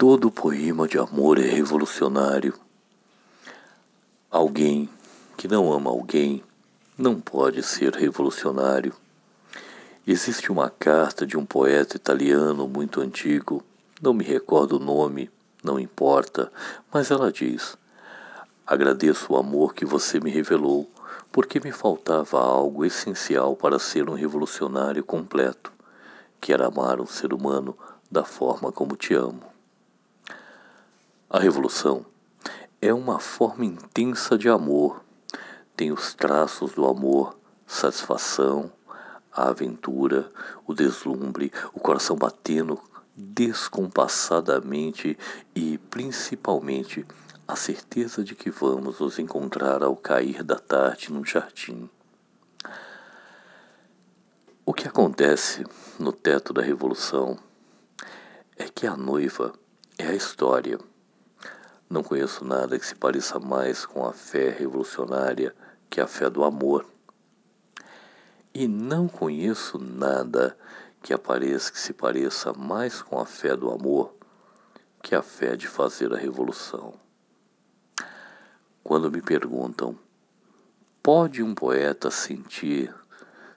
Todo poema de amor é revolucionário. Alguém que não ama alguém não pode ser revolucionário. Existe uma carta de um poeta italiano muito antigo, não me recordo o nome, não importa, mas ela diz: Agradeço o amor que você me revelou, porque me faltava algo essencial para ser um revolucionário completo, que era amar um ser humano da forma como te amo. A revolução é uma forma intensa de amor. Tem os traços do amor, satisfação, a aventura, o deslumbre, o coração batendo descompassadamente e, principalmente, a certeza de que vamos nos encontrar ao cair da tarde num jardim. O que acontece no teto da revolução é que a noiva é a história não conheço nada que se pareça mais com a fé revolucionária que a fé do amor. E não conheço nada que apareça que se pareça mais com a fé do amor que a fé de fazer a revolução. Quando me perguntam, pode um poeta sentir,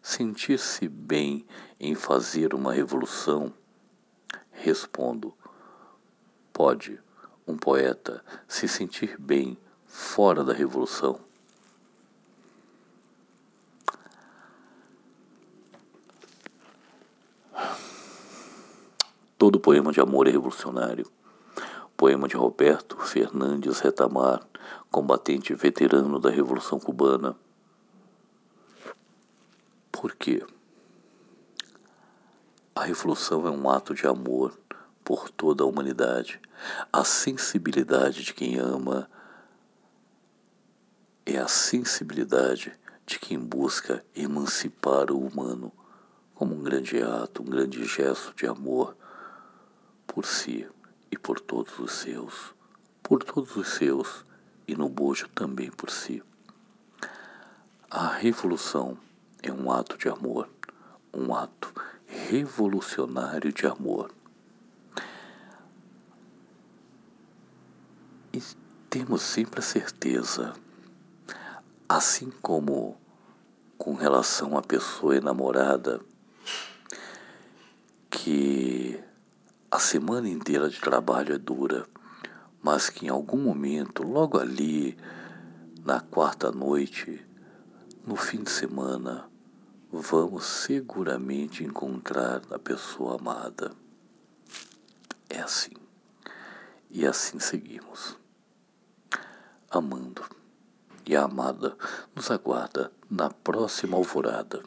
sentir-se bem em fazer uma revolução? Respondo, pode um poeta se sentir bem fora da revolução? Todo poema de amor é revolucionário. Poema de Roberto Fernandes Retamar, combatente veterano da Revolução Cubana. Por quê? A revolução é um ato de amor por toda a humanidade. A sensibilidade de quem ama é a sensibilidade de quem busca emancipar o humano como um grande ato, um grande gesto de amor por si e por todos os seus, por todos os seus e no bojo também por si. A revolução é um ato de amor, um ato revolucionário de amor. E temos sempre a certeza, assim como com relação à pessoa enamorada, que a semana inteira de trabalho é dura, mas que em algum momento, logo ali, na quarta noite, no fim de semana, vamos seguramente encontrar a pessoa amada. É assim. E assim seguimos amando. E a amada nos aguarda na próxima alvorada.